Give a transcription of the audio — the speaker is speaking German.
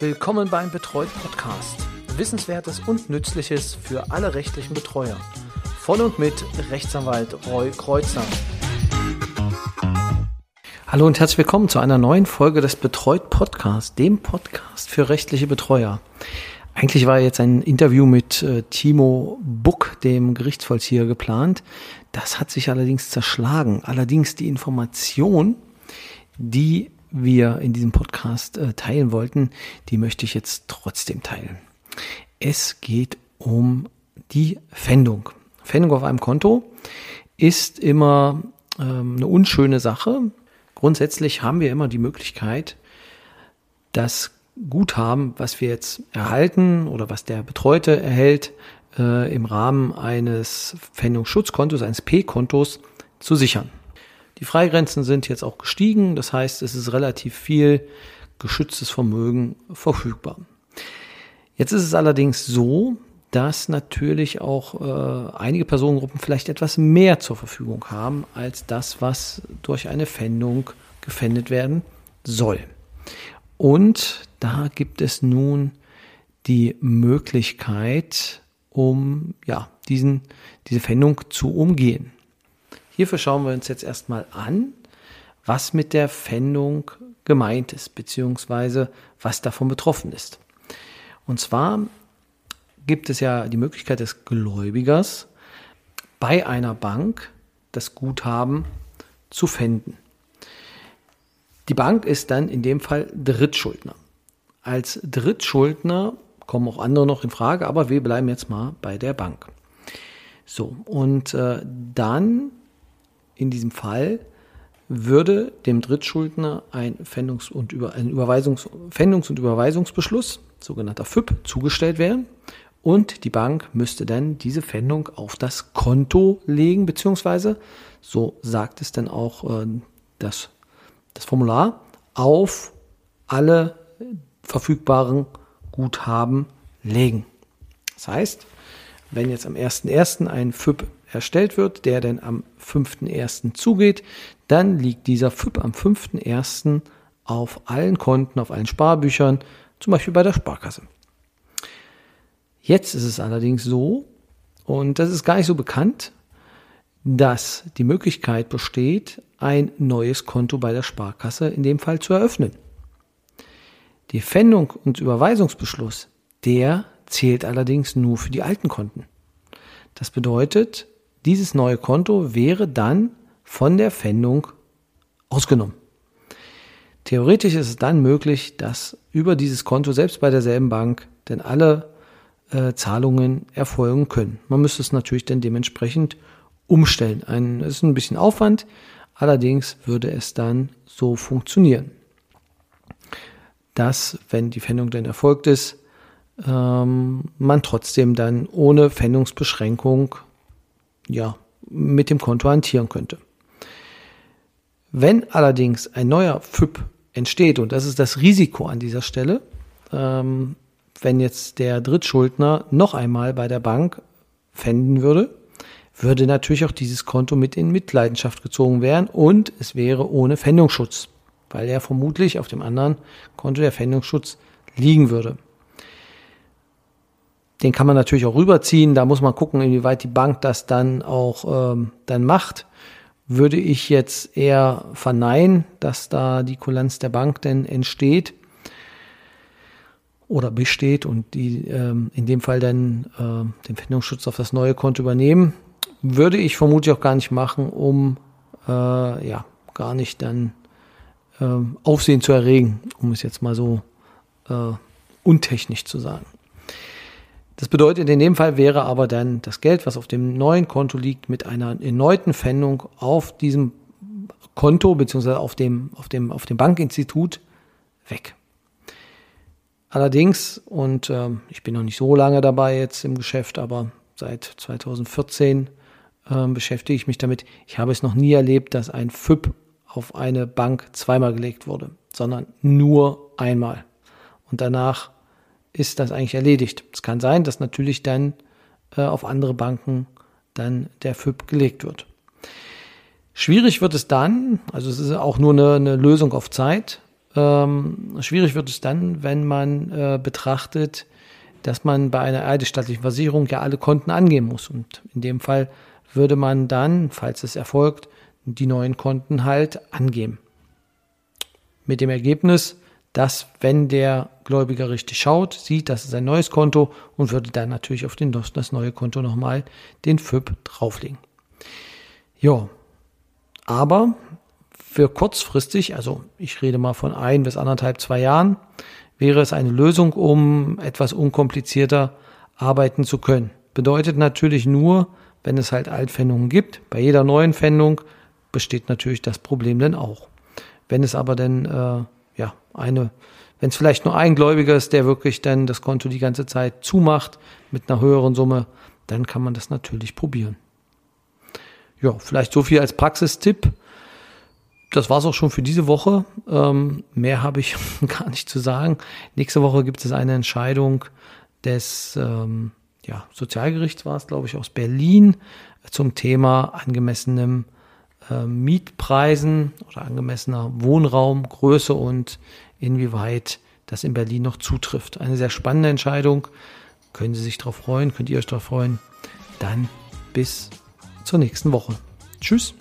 Willkommen beim Betreut Podcast. Wissenswertes und Nützliches für alle rechtlichen Betreuer. Von und mit Rechtsanwalt Roy Kreuzer. Hallo und herzlich willkommen zu einer neuen Folge des Betreut Podcast, dem Podcast für rechtliche Betreuer. Eigentlich war jetzt ein Interview mit äh, Timo Buck, dem Gerichtsvollzieher, geplant. Das hat sich allerdings zerschlagen. Allerdings die Information, die wir in diesem Podcast äh, teilen wollten, die möchte ich jetzt trotzdem teilen. Es geht um die Pfändung. Pfändung auf einem Konto ist immer ähm, eine unschöne Sache. Grundsätzlich haben wir immer die Möglichkeit, das Guthaben, was wir jetzt erhalten oder was der Betreute erhält, äh, im Rahmen eines Pfändungsschutzkontos, eines P-Kontos zu sichern. Die Freigrenzen sind jetzt auch gestiegen, das heißt, es ist relativ viel geschütztes Vermögen verfügbar. Jetzt ist es allerdings so, dass natürlich auch äh, einige Personengruppen vielleicht etwas mehr zur Verfügung haben als das, was durch eine Pfändung gefändet werden soll. Und da gibt es nun die Möglichkeit, um ja, diesen, diese Pfändung zu umgehen. Hierfür schauen wir uns jetzt erstmal an, was mit der Pfändung gemeint ist, beziehungsweise was davon betroffen ist. Und zwar gibt es ja die Möglichkeit des Gläubigers, bei einer Bank das Guthaben zu pfänden. Die Bank ist dann in dem Fall Drittschuldner. Als Drittschuldner kommen auch andere noch in Frage, aber wir bleiben jetzt mal bei der Bank. So, und äh, dann in diesem Fall würde dem Drittschuldner ein, Pfändungs- und Über, ein Überweisungs-, Pfändungs- und Überweisungsbeschluss, sogenannter FÜP, zugestellt werden. Und die Bank müsste dann diese Pfändung auf das Konto legen, beziehungsweise, so sagt es dann auch äh, das, das Formular, auf alle verfügbaren Guthaben legen. Das heißt, wenn jetzt am 1.1. ein FÜP erstellt wird, der dann am 5.1. zugeht, dann liegt dieser FÜP am 5.1. auf allen Konten, auf allen Sparbüchern, zum Beispiel bei der Sparkasse. Jetzt ist es allerdings so, und das ist gar nicht so bekannt, dass die Möglichkeit besteht, ein neues Konto bei der Sparkasse in dem Fall zu eröffnen. Die Pfändung und Überweisungsbeschluss, der zählt allerdings nur für die alten Konten. Das bedeutet, dieses neue Konto wäre dann von der Pfändung ausgenommen. Theoretisch ist es dann möglich, dass über dieses Konto selbst bei derselben Bank denn alle äh, Zahlungen erfolgen können. Man müsste es natürlich dann dementsprechend umstellen. Ein, ist ein bisschen Aufwand, allerdings würde es dann so funktionieren, dass wenn die Pfändung dann erfolgt ist, ähm, man trotzdem dann ohne Pfändungsbeschränkung ja, mit dem Konto hantieren könnte. Wenn allerdings ein neuer FÜP entsteht, und das ist das Risiko an dieser Stelle, ähm, wenn jetzt der Drittschuldner noch einmal bei der Bank pfänden würde, würde natürlich auch dieses Konto mit in Mitleidenschaft gezogen werden und es wäre ohne Pfändungsschutz, weil er vermutlich auf dem anderen Konto der Pfändungsschutz liegen würde. Den kann man natürlich auch rüberziehen. Da muss man gucken, inwieweit die Bank das dann auch ähm, dann macht. Würde ich jetzt eher verneinen, dass da die Kulanz der Bank denn entsteht oder besteht und die ähm, in dem Fall dann äh, den Pfändungsschutz auf das neue Konto übernehmen, würde ich vermutlich auch gar nicht machen, um äh, ja gar nicht dann äh, Aufsehen zu erregen, um es jetzt mal so äh, untechnisch zu sagen. Das bedeutet, in dem Fall wäre aber dann das Geld, was auf dem neuen Konto liegt, mit einer erneuten Pfändung auf diesem Konto beziehungsweise auf dem, auf dem, auf dem Bankinstitut weg. Allerdings, und äh, ich bin noch nicht so lange dabei jetzt im Geschäft, aber seit 2014 äh, beschäftige ich mich damit. Ich habe es noch nie erlebt, dass ein FÜP auf eine Bank zweimal gelegt wurde, sondern nur einmal. Und danach ist das eigentlich erledigt. Es kann sein, dass natürlich dann äh, auf andere Banken dann der FÜP gelegt wird. Schwierig wird es dann, also es ist auch nur eine, eine Lösung auf Zeit, Ähm, schwierig wird es dann, wenn man äh, betrachtet, dass man bei einer eidesstattlichen Versicherung ja alle Konten angeben muss. Und in dem Fall würde man dann, falls es erfolgt, die neuen Konten halt angeben. Mit dem Ergebnis, dass wenn der Gläubiger richtig schaut, sieht, das ist ein neues Konto und würde dann natürlich auf den, das neue Konto nochmal den FIP drauflegen. Ja, aber für kurzfristig, also ich rede mal von ein bis anderthalb, zwei Jahren, wäre es eine Lösung, um etwas unkomplizierter arbeiten zu können. Bedeutet natürlich nur, wenn es halt Altpfändungen gibt. Bei jeder neuen Pfändung besteht natürlich das Problem dann auch. Wenn es aber dann äh, eine, wenn es vielleicht nur ein Gläubiger ist, der wirklich dann das Konto die ganze Zeit zumacht mit einer höheren Summe, dann kann man das natürlich probieren. Ja, vielleicht so viel als Praxistipp. Das war's auch schon für diese Woche. Ähm, mehr habe ich gar nicht zu sagen. Nächste Woche gibt es eine Entscheidung des ähm, ja, Sozialgerichts, war es, glaube ich, aus Berlin zum Thema angemessenem äh, Mietpreisen oder angemessener Wohnraumgröße und inwieweit das in Berlin noch zutrifft. Eine sehr spannende Entscheidung. Können Sie sich darauf freuen? Könnt ihr euch darauf freuen? Dann bis zur nächsten Woche. Tschüss.